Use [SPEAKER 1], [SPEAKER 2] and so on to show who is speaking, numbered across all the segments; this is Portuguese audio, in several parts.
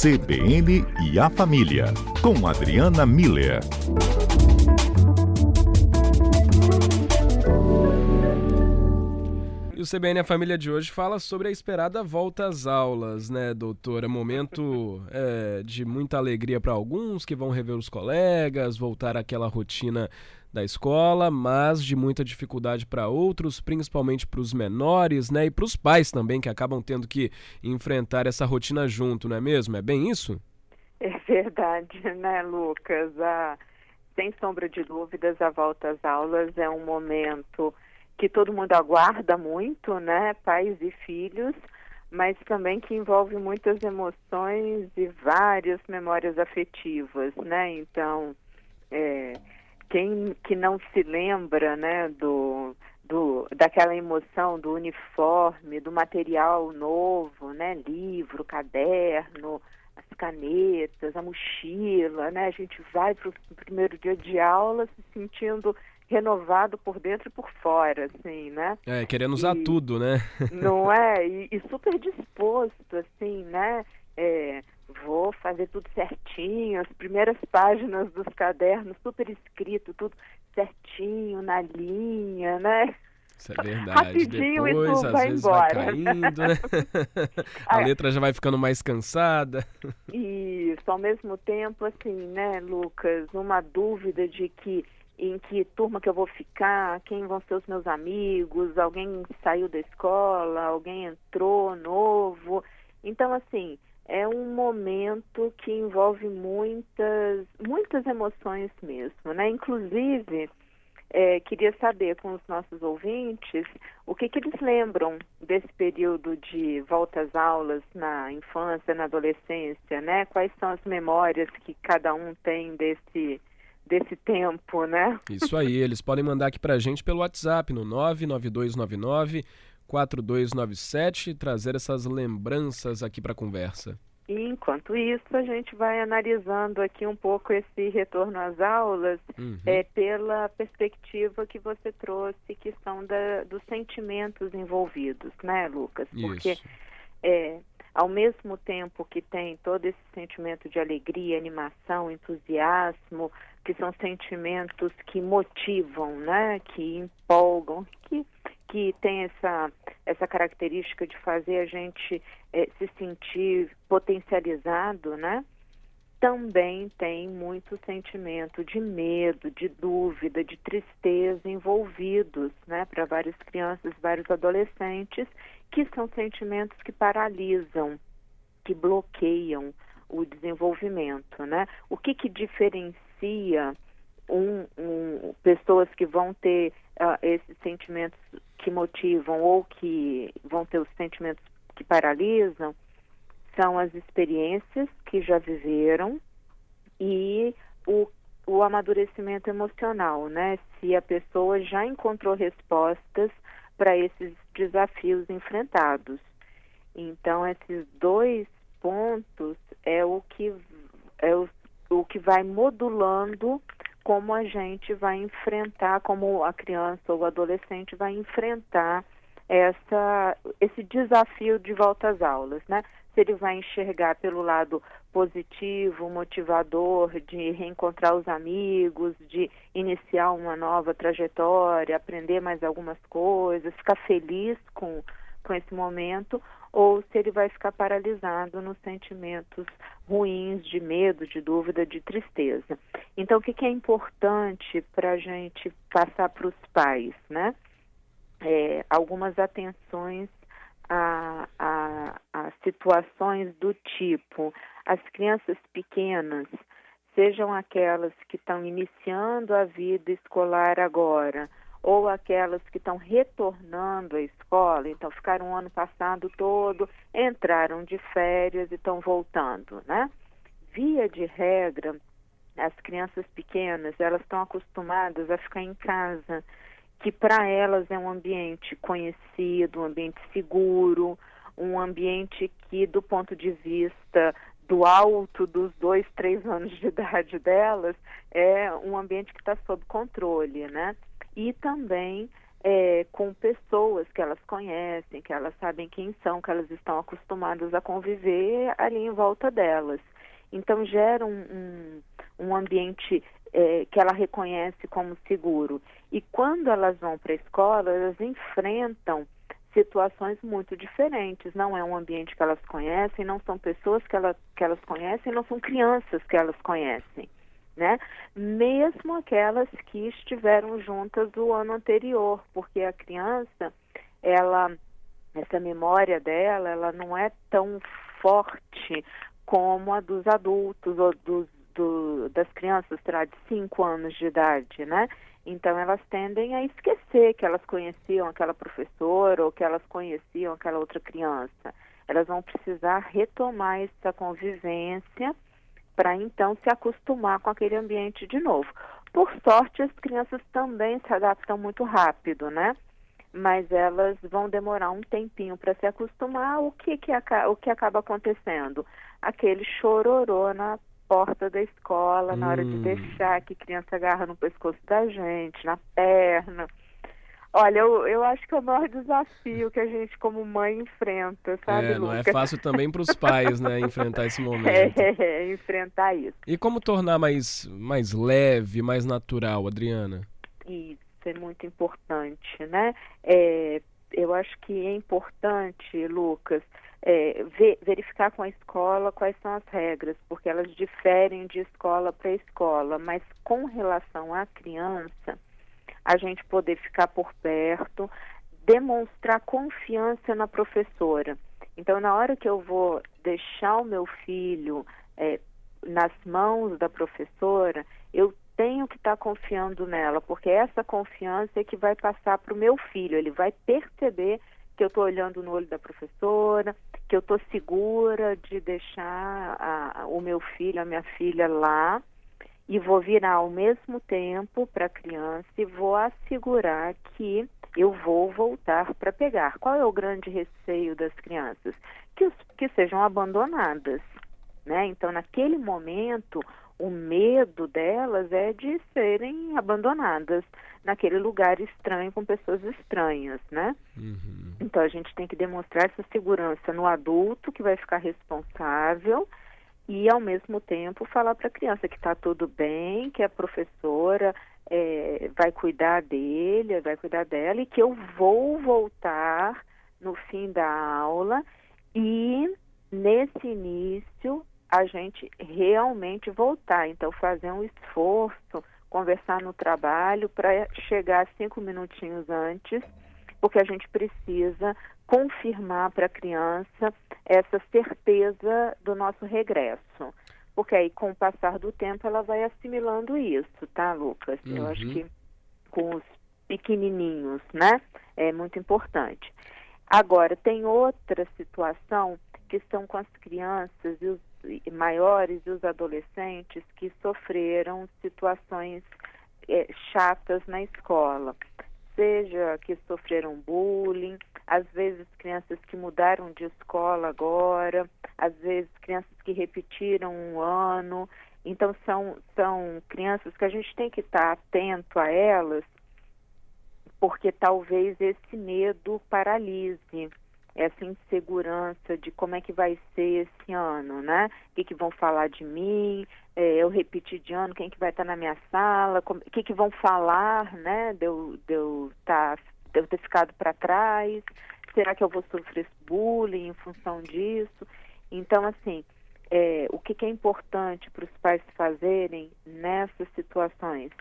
[SPEAKER 1] CBN e a Família, com Adriana Miller.
[SPEAKER 2] E o CBN A Família de hoje fala sobre a esperada volta às aulas, né, doutora? Momento é, de muita alegria para alguns que vão rever os colegas, voltar àquela rotina da escola, mas de muita dificuldade para outros, principalmente para os menores, né? E para os pais também, que acabam tendo que enfrentar essa rotina junto, não é mesmo? É bem isso?
[SPEAKER 3] É verdade, né, Lucas? sem sombra de dúvidas, a volta às aulas é um momento que todo mundo aguarda muito, né? Pais e filhos, mas também que envolve muitas emoções e várias memórias afetivas, né? Então, é, quem que não se lembra, né, do, do, daquela emoção do uniforme, do material novo, né, livro, caderno, as canetas, a mochila, né, a gente vai para o primeiro dia de aula se sentindo renovado por dentro e por fora, assim, né?
[SPEAKER 2] É, querendo usar e, tudo, né?
[SPEAKER 3] não é? E, e super disposto, assim, né? É, vou fazer tudo certinho, as primeiras páginas dos cadernos, super escrito, tudo certinho, na linha, né?
[SPEAKER 2] Isso é verdade. Rapidinho Depois, às vai vezes embora. vai caindo, né? A letra já vai ficando mais cansada.
[SPEAKER 3] Isso, ao mesmo tempo, assim, né, Lucas, uma dúvida de que em que turma que eu vou ficar, quem vão ser os meus amigos, alguém saiu da escola, alguém entrou novo. Então, assim, é um momento que envolve muitas, muitas emoções mesmo, né? Inclusive, é, queria saber com os nossos ouvintes o que, que eles lembram desse período de volta às aulas na infância, na adolescência, né? Quais são as memórias que cada um tem desse desse tempo, né?
[SPEAKER 2] Isso aí, eles podem mandar aqui pra gente pelo WhatsApp no 99299 4297 trazer essas lembranças aqui para a conversa.
[SPEAKER 3] E enquanto isso, a gente vai analisando aqui um pouco esse retorno às aulas uhum. é, pela perspectiva que você trouxe, que são da, dos sentimentos envolvidos, né, Lucas? Porque é, ao mesmo tempo que tem todo esse sentimento de alegria, animação, entusiasmo, que são sentimentos que motivam, né, que empolgam, que que tem essa, essa característica de fazer a gente é, se sentir potencializado, né? Também tem muito sentimento de medo, de dúvida, de tristeza envolvidos, né? Para várias crianças, vários adolescentes, que são sentimentos que paralisam, que bloqueiam o desenvolvimento, né? O que que diferencia um, um, pessoas que vão ter uh, esses sentimentos que motivam ou que vão ter os sentimentos que paralisam são as experiências que já viveram e o, o amadurecimento emocional, né? Se a pessoa já encontrou respostas para esses desafios enfrentados. Então, esses dois pontos é o que é o, o que vai modulando como a gente vai enfrentar, como a criança ou o adolescente vai enfrentar essa, esse desafio de volta às aulas, né? Se ele vai enxergar pelo lado positivo, motivador, de reencontrar os amigos, de iniciar uma nova trajetória, aprender mais algumas coisas, ficar feliz com, com esse momento, ou se ele vai ficar paralisado nos sentimentos ruins de medo, de dúvida, de tristeza. Então, o que, que é importante para a gente passar para os pais, né? É, algumas atenções a, a, situações do tipo as crianças pequenas, sejam aquelas que estão iniciando a vida escolar agora, ou aquelas que estão retornando à escola, então ficaram o ano passado todo, entraram de férias e estão voltando, né? Via de regra, as crianças pequenas, elas estão acostumadas a ficar em casa, que para elas é um ambiente conhecido, um ambiente seguro, um ambiente que, do ponto de vista do alto dos dois, três anos de idade delas, é um ambiente que está sob controle, né? e também é, com pessoas que elas conhecem, que elas sabem quem são, que elas estão acostumadas a conviver ali em volta delas. Então gera um, um, um ambiente é, que ela reconhece como seguro. E quando elas vão para a escola, elas enfrentam situações muito diferentes. Não é um ambiente que elas conhecem, não são pessoas que, ela, que elas conhecem, não são crianças que elas conhecem. Né? Mesmo aquelas que estiveram juntas o ano anterior, porque a criança, ela, essa memória dela, ela não é tão forte como a dos adultos ou dos, do, das crianças terá de 5 anos de idade, né? Então elas tendem a esquecer que elas conheciam aquela professora ou que elas conheciam aquela outra criança. Elas vão precisar retomar essa convivência para então se acostumar com aquele ambiente de novo. Por sorte, as crianças também se adaptam muito rápido, né? Mas elas vão demorar um tempinho para se acostumar. O que, que, o que acaba acontecendo? Aquele chororô na porta da escola, hum. na hora de hum. deixar, que criança agarra no pescoço da gente, na perna. Olha, eu, eu acho que é o maior desafio que a gente, como mãe, enfrenta, sabe,
[SPEAKER 2] É, não é fácil também para os pais, né, enfrentar esse momento.
[SPEAKER 3] É, é, enfrentar isso.
[SPEAKER 2] E como tornar mais, mais leve, mais natural, Adriana?
[SPEAKER 3] Isso é muito importante, né? É, eu acho que é importante, Lucas, é, ver, verificar com a escola quais são as regras, porque elas diferem de escola para escola, mas com relação à criança, a gente poder ficar por perto, demonstrar confiança na professora. Então, na hora que eu vou deixar o meu filho é, nas mãos da professora, eu tenho que estar tá confiando nela, porque essa confiança é que vai passar para o meu filho. Ele vai perceber que eu estou olhando no olho da professora, que eu estou segura de deixar a, o meu filho, a minha filha lá e vou virar ao mesmo tempo para a criança e vou assegurar que eu vou voltar para pegar. Qual é o grande receio das crianças? Que, que sejam abandonadas. Né? Então, naquele momento, o medo delas é de serem abandonadas naquele lugar estranho com pessoas estranhas, né? Uhum. Então a gente tem que demonstrar essa segurança no adulto que vai ficar responsável e ao mesmo tempo falar para a criança que está tudo bem, que a professora é, vai cuidar dele, vai cuidar dela e que eu vou voltar no fim da aula e nesse início a gente realmente voltar. Então, fazer um esforço, conversar no trabalho para chegar cinco minutinhos antes, porque a gente precisa confirmar para a criança essa certeza do nosso regresso. Porque aí, com o passar do tempo, ela vai assimilando isso, tá, Lucas? Uhum. Eu acho uhum. que com os pequenininhos, né? É muito importante. Agora, tem outra situação que são com as crianças e os maiores e os adolescentes que sofreram situações é, chatas na escola, seja que sofreram bullying, às vezes crianças que mudaram de escola agora, às vezes crianças que repetiram um ano. Então são são crianças que a gente tem que estar atento a elas, porque talvez esse medo paralise essa insegurança de como é que vai ser esse ano, né? O que, que vão falar de mim, é, eu repetir de ano, quem que vai estar na minha sala, o que, que vão falar, né? De eu, de eu, tá, de eu ter ficado para trás, será que eu vou sofrer bullying em função disso? Então, assim, é, o que, que é importante para os pais fazerem nessas situações?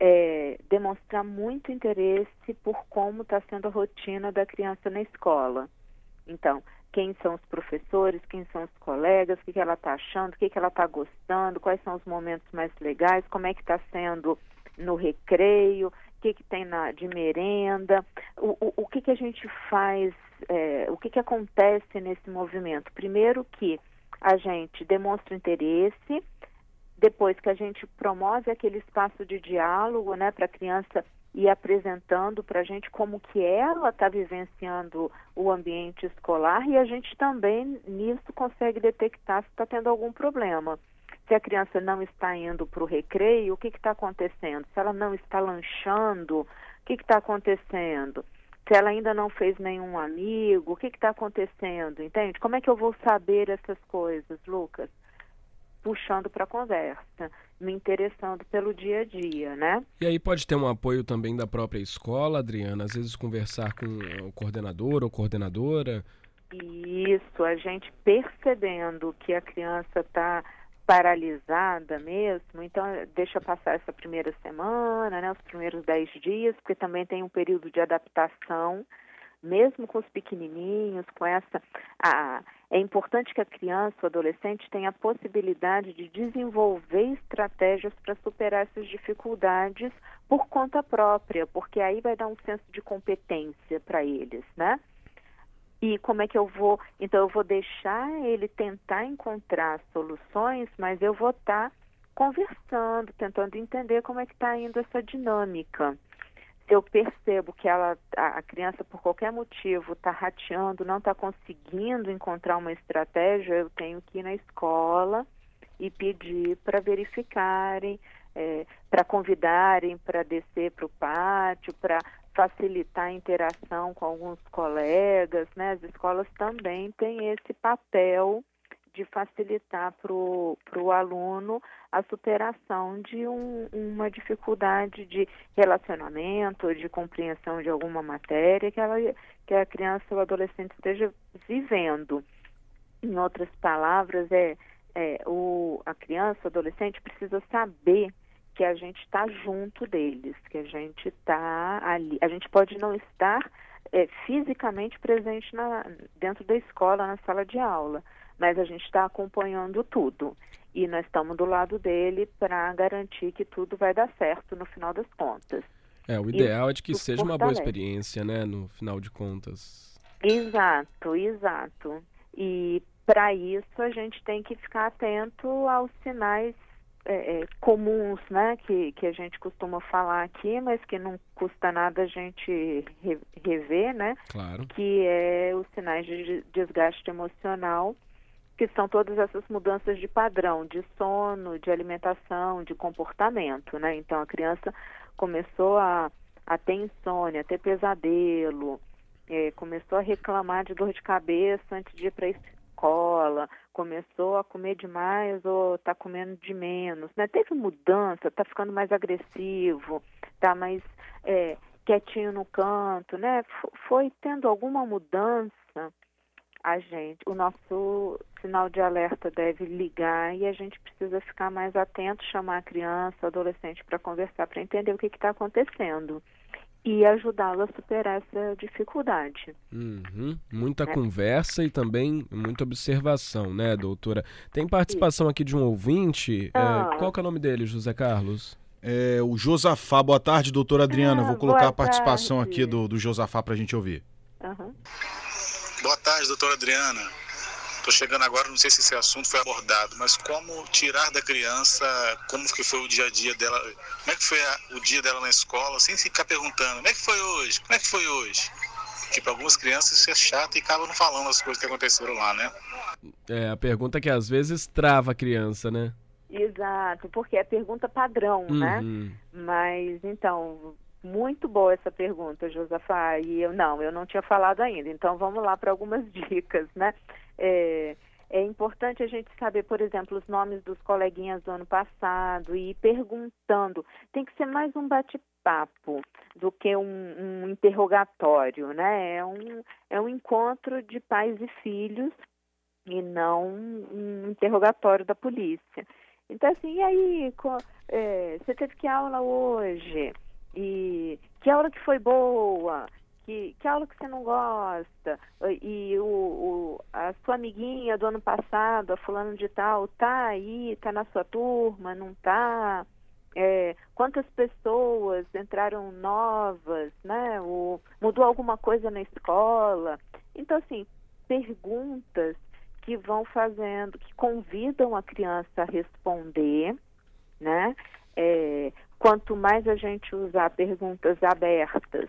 [SPEAKER 3] É, demonstrar muito interesse por como está sendo a rotina da criança na escola. Então, quem são os professores, quem são os colegas, o que, que ela está achando, o que, que ela está gostando, quais são os momentos mais legais, como é que está sendo no recreio, o que, que tem na, de merenda, o, o, o que, que a gente faz, é, o que, que acontece nesse movimento. Primeiro que a gente demonstra interesse, depois que a gente promove aquele espaço de diálogo, né, para a criança ir apresentando para a gente como que ela está vivenciando o ambiente escolar e a gente também nisso consegue detectar se está tendo algum problema. Se a criança não está indo para o recreio, o que está acontecendo? Se ela não está lanchando, o que está acontecendo? Se ela ainda não fez nenhum amigo, o que está acontecendo? Entende? Como é que eu vou saber essas coisas, Lucas? Puxando para a conversa, me interessando pelo dia a dia, né?
[SPEAKER 2] E aí pode ter um apoio também da própria escola, Adriana? Às vezes conversar com o coordenador ou coordenadora?
[SPEAKER 3] Isso, a gente percebendo que a criança está paralisada mesmo, então deixa passar essa primeira semana, né, os primeiros dez dias, porque também tem um período de adaptação, mesmo com os pequenininhos, com essa, a, é importante que a criança, o adolescente tenha a possibilidade de desenvolver estratégias para superar essas dificuldades por conta própria, porque aí vai dar um senso de competência para eles, né? E como é que eu vou? Então, eu vou deixar ele tentar encontrar soluções, mas eu vou estar tá conversando, tentando entender como é que está indo essa dinâmica. Eu percebo que ela, a criança, por qualquer motivo, está rateando, não está conseguindo encontrar uma estratégia, eu tenho que ir na escola e pedir para verificarem, é, para convidarem para descer para o pátio, para facilitar a interação com alguns colegas, né? As escolas também têm esse papel de facilitar para o aluno a superação de um, uma dificuldade de relacionamento, de compreensão de alguma matéria que, ela, que a criança ou adolescente esteja vivendo. Em outras palavras, é, é o, a criança, o adolescente precisa saber que a gente está junto deles, que a gente está ali. A gente pode não estar é, fisicamente presente na, dentro da escola, na sala de aula, mas a gente está acompanhando tudo. E nós estamos do lado dele para garantir que tudo vai dar certo no final das contas.
[SPEAKER 2] É, o ideal é de que seja uma boa experiência, né, no final de contas.
[SPEAKER 3] Exato, exato. E para isso a gente tem que ficar atento aos sinais é, é, comuns, né, que, que a gente costuma falar aqui, mas que não custa nada a gente rever, né?
[SPEAKER 2] Claro.
[SPEAKER 3] Que é os sinais de desgaste emocional, que são todas essas mudanças de padrão, de sono, de alimentação, de comportamento, né? Então a criança começou a, a ter insônia, a ter pesadelo, é, começou a reclamar de dor de cabeça antes de ir para escola, começou a comer demais ou está comendo de menos, né? Teve mudança, está ficando mais agressivo, está mais é, quietinho no canto, né? F foi tendo alguma mudança, a gente, o nosso sinal de alerta deve ligar e a gente precisa ficar mais atento, chamar a criança, adolescente para conversar, para entender o que está acontecendo e ajudá-lo a superar essa dificuldade.
[SPEAKER 2] Uhum. Muita né? conversa e também muita observação, né, doutora? Tem participação aqui de um ouvinte. É, ah. É, qual que é o nome dele, José Carlos?
[SPEAKER 4] É o Josafá. Boa tarde, doutora Adriana. Ah, Vou colocar a participação tarde. aqui do, do Josafá para a gente ouvir.
[SPEAKER 5] Uhum. Boa tarde, doutora Adriana. Estou chegando agora, não sei se esse assunto foi abordado, mas como tirar da criança, como que foi o dia a dia dela, como é que foi a, o dia dela na escola, sem ficar perguntando, como é que foi hoje, como é que foi hoje? Porque para algumas crianças isso é chato e acabam não falando as coisas que aconteceram lá, né?
[SPEAKER 2] É, a pergunta que às vezes trava a criança, né?
[SPEAKER 3] Exato, porque é pergunta padrão, né? uhum. né? Mas, então, muito boa essa pergunta, Josafá. E eu não, eu não tinha falado ainda. Então vamos lá para algumas dicas, né? É, é importante a gente saber, por exemplo, os nomes dos coleguinhas do ano passado e ir perguntando. Tem que ser mais um bate-papo do que um, um, interrogatório, né? É um, é um encontro de pais e filhos e não um interrogatório da polícia. Então, assim, e aí, é, você teve que aula hoje? E que aula que foi boa? Que, que aula que você não gosta? E o, o, a sua amiguinha do ano passado, a fulano de tal, tá aí, tá na sua turma, não tá? É, quantas pessoas entraram novas, né? O, mudou alguma coisa na escola? Então, assim, perguntas que vão fazendo, que convidam a criança a responder, né? É, quanto mais a gente usar perguntas abertas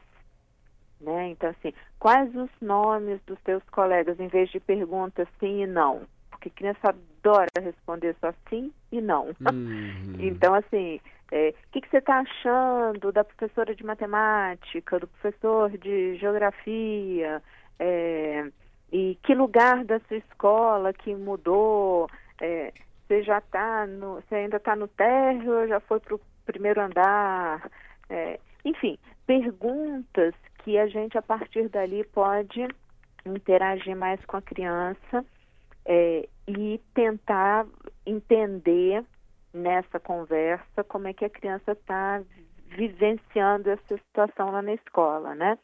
[SPEAKER 3] né? Então, assim, quais os nomes dos teus colegas, em vez de perguntas sim e não? Porque criança adora responder só sim e não. Uhum. então, assim, é, o que, que, você está achando da professora de matemática, do professor de geografia, é, e que lugar da sua escola que mudou, é, você já está no, você ainda está no térreo ou já foi para o primeiro andar, é, enfim, perguntas que a gente a partir dali pode interagir mais com a criança é, e tentar entender nessa conversa como é que a criança está vivenciando essa situação lá na escola, né?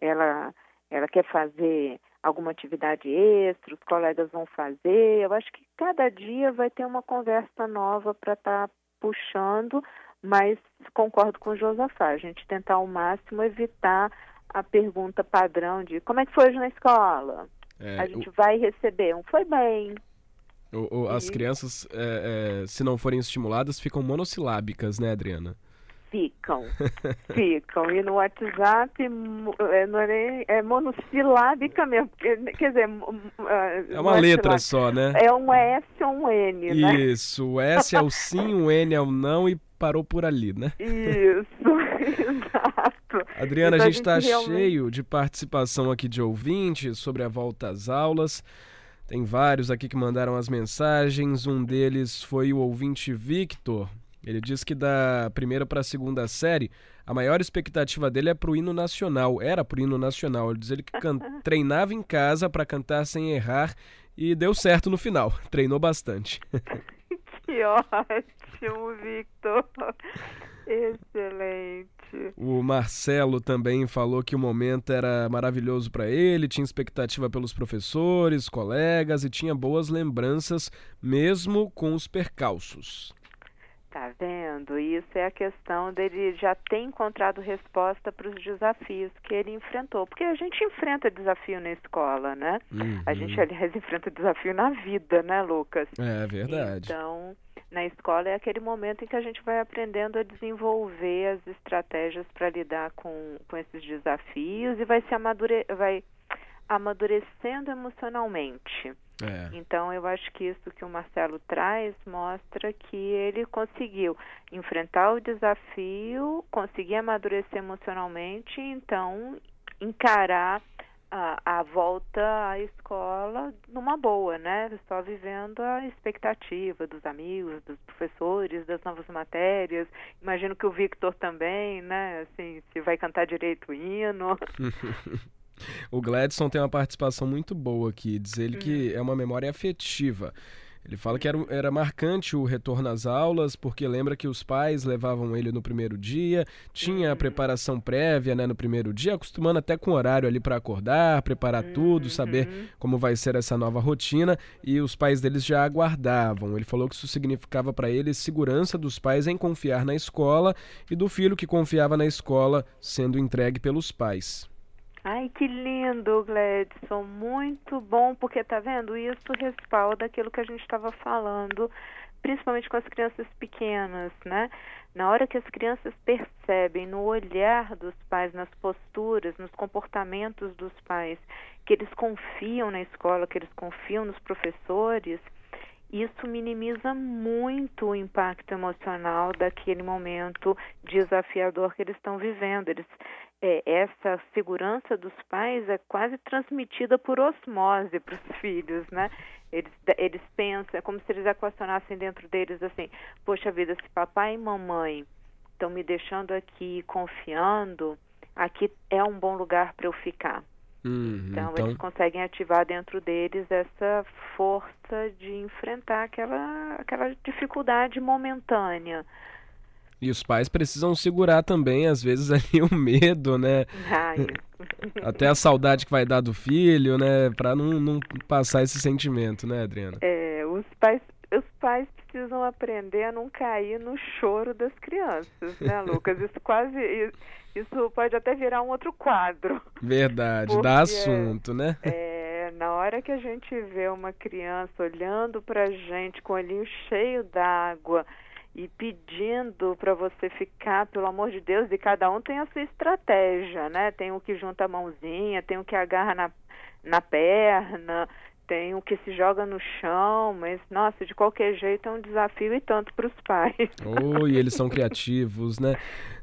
[SPEAKER 3] Ela, ela quer fazer alguma atividade extra, os colegas vão fazer. Eu acho que cada dia vai ter uma conversa nova para estar tá puxando, mas concordo com o Josafá, a gente tentar ao máximo evitar a pergunta padrão de como é que foi hoje na escola? É, a gente o... vai receber um foi bem,
[SPEAKER 2] o, o, as crianças, é, é, se não forem estimuladas, ficam monossilábicas, né, Adriana?
[SPEAKER 3] Ficam, ficam. E no WhatsApp é, não é, é monossilábica mesmo. Quer dizer,
[SPEAKER 2] é uma letra só, né?
[SPEAKER 3] É um S ou um N,
[SPEAKER 2] né? Isso, o S é o sim, o N é o não e parou por ali, né?
[SPEAKER 3] Isso, exato.
[SPEAKER 2] Adriana, então, a gente está realmente... cheio de participação aqui de ouvintes sobre a volta às aulas. Tem vários aqui que mandaram as mensagens. Um deles foi o ouvinte Victor. Ele diz que da primeira para a segunda série, a maior expectativa dele é pro hino nacional. Era pro hino nacional. Ele diz ele que treinava em casa para cantar sem errar e deu certo no final. Treinou bastante.
[SPEAKER 3] que ótimo, Victor. Excelente.
[SPEAKER 2] O Marcelo também falou que o momento era maravilhoso para ele, tinha expectativa pelos professores, colegas e tinha boas lembranças, mesmo com os percalços.
[SPEAKER 3] Tá vendo? Isso é a questão dele já ter encontrado resposta para os desafios que ele enfrentou. Porque a gente enfrenta desafio na escola, né? Uhum. A gente, aliás, enfrenta desafio na vida, né, Lucas?
[SPEAKER 2] É verdade.
[SPEAKER 3] Então, na escola é aquele momento em que a gente vai aprendendo a desenvolver as estratégias para lidar com, com esses desafios e vai se amadure, vai amadurecendo emocionalmente. É. Então eu acho que isso que o Marcelo traz mostra que ele conseguiu enfrentar o desafio, conseguir amadurecer emocionalmente, então encarar a, a, volta à escola numa boa, né? Só vivendo a expectativa dos amigos, dos professores, das novas matérias. Imagino que o Victor também, né? Assim, se vai cantar direito o hino.
[SPEAKER 2] o Gladson tem uma participação muito boa aqui, diz ele que uhum. é uma memória afetiva. Ele fala que era, era marcante o retorno às aulas, porque lembra que os pais levavam ele no primeiro dia, tinha a preparação prévia né, no primeiro dia, acostumando até com horário ali para acordar, preparar tudo, saber uhum. como vai ser essa nova rotina, e os pais deles já aguardavam. Ele falou que isso significava para ele segurança dos pais em confiar na escola e do filho que confiava na escola sendo entregue pelos pais.
[SPEAKER 3] Ai, que lindo, Gladson. Muito bom, porque tá vendo? Isso respalda aquilo que a gente estava falando, principalmente com as crianças pequenas, né? Na hora que as crianças percebem no olhar dos pais, nas posturas, nos comportamentos dos pais, que eles confiam na escola, que eles confiam nos professores, isso minimiza muito o impacto emocional daquele momento desafiador que eles estão vivendo. Eles, é, essa segurança dos pais é quase transmitida por osmose para os filhos, né? Eles, eles pensam, é como se eles equacionassem dentro deles assim: poxa vida, se papai e mamãe estão me deixando aqui confiando, aqui é um bom lugar para eu ficar. Uhum, então, então, eles conseguem ativar dentro deles essa força de enfrentar aquela, aquela dificuldade momentânea.
[SPEAKER 2] E os pais precisam segurar também, às vezes, ali o medo, né?
[SPEAKER 3] Ai.
[SPEAKER 2] Até a saudade que vai dar do filho, né? Para não, não passar esse sentimento, né, Adriana?
[SPEAKER 3] É, os pais, os pais precisam aprender a não cair no choro das crianças, né, Lucas? Isso quase isso pode até virar um outro quadro.
[SPEAKER 2] Verdade, porque, dá assunto, né?
[SPEAKER 3] É, na hora que a gente vê uma criança olhando pra gente com o olhinho cheio d'água e pedindo para você ficar, pelo amor de Deus, e cada um tem a sua estratégia, né? Tem o que junta a mãozinha, tem o que agarra na, na perna, tem o que se joga no chão, mas nossa, de qualquer jeito é um desafio e tanto para os pais.
[SPEAKER 2] Oh, e eles são criativos, né?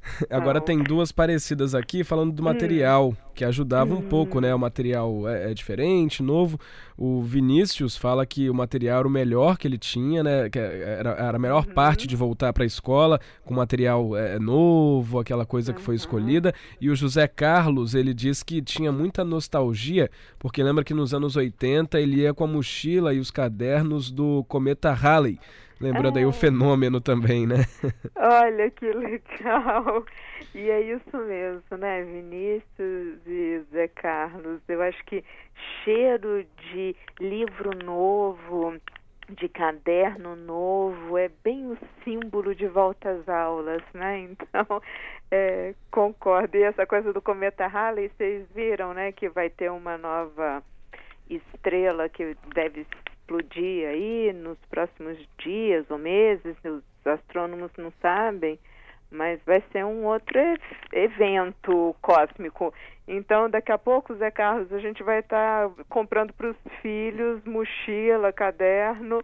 [SPEAKER 2] Agora tem duas parecidas aqui falando do material, hum. que ajudava hum. um pouco, né? O material é, é, diferente, novo. O Vinícius fala que o material era o melhor que ele tinha, né? Que era, era a melhor uhum. parte de voltar para a escola com material é, novo, aquela coisa que foi escolhida. E o José Carlos, ele diz que tinha muita nostalgia, porque lembra que nos anos 80 ele ia com a mochila e os cadernos do Cometa Halley. Lembrando é. aí o fenômeno também, né?
[SPEAKER 3] Olha que legal. E é isso mesmo, né, Vinícius e Zé Carlos? Eu acho que cheiro de livro novo, de caderno novo, é bem o símbolo de volta às aulas, né? Então, é, concordo. E essa coisa do cometa Halley, vocês viram, né, que vai ter uma nova estrela que deve explodir aí nos próximos dias ou meses, os astrônomos não sabem, mas vai ser um outro evento cósmico. Então, daqui a pouco, Zé Carlos, a gente vai estar tá comprando para os filhos mochila, caderno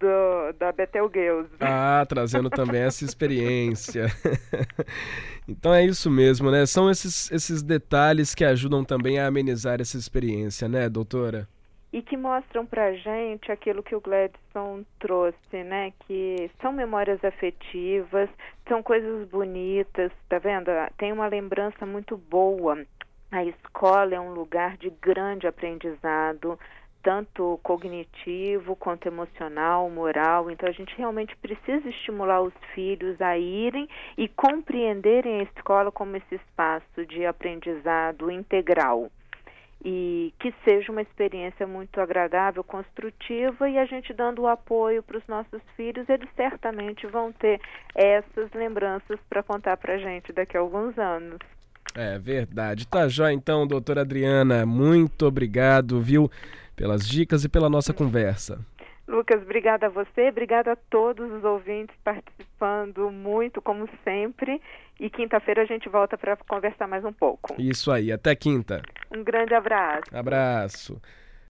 [SPEAKER 3] do, da Betelgeuse.
[SPEAKER 2] Ah, trazendo também essa experiência. então é isso mesmo, né? São esses, esses detalhes que ajudam também a amenizar essa experiência, né, doutora?
[SPEAKER 3] E que mostram para gente aquilo que o Gladson trouxe, né? Que são memórias afetivas, são coisas bonitas, tá vendo? Tem uma lembrança muito boa. A escola é um lugar de grande aprendizado, tanto cognitivo quanto emocional, moral. Então a gente realmente precisa estimular os filhos a irem e compreenderem a escola como esse espaço de aprendizado integral e que seja uma experiência muito agradável, construtiva e a gente dando o apoio para os nossos filhos, eles certamente vão ter essas lembranças para contar para a gente daqui a alguns anos.
[SPEAKER 2] É verdade. Tá já então, doutora Adriana, muito obrigado, viu, pelas dicas e pela nossa conversa.
[SPEAKER 3] Lucas, obrigada a você, obrigada a todos os ouvintes participando muito, como sempre. E quinta-feira a gente volta para conversar mais um pouco.
[SPEAKER 2] Isso aí, até quinta.
[SPEAKER 3] Um grande abraço.
[SPEAKER 2] Abraço.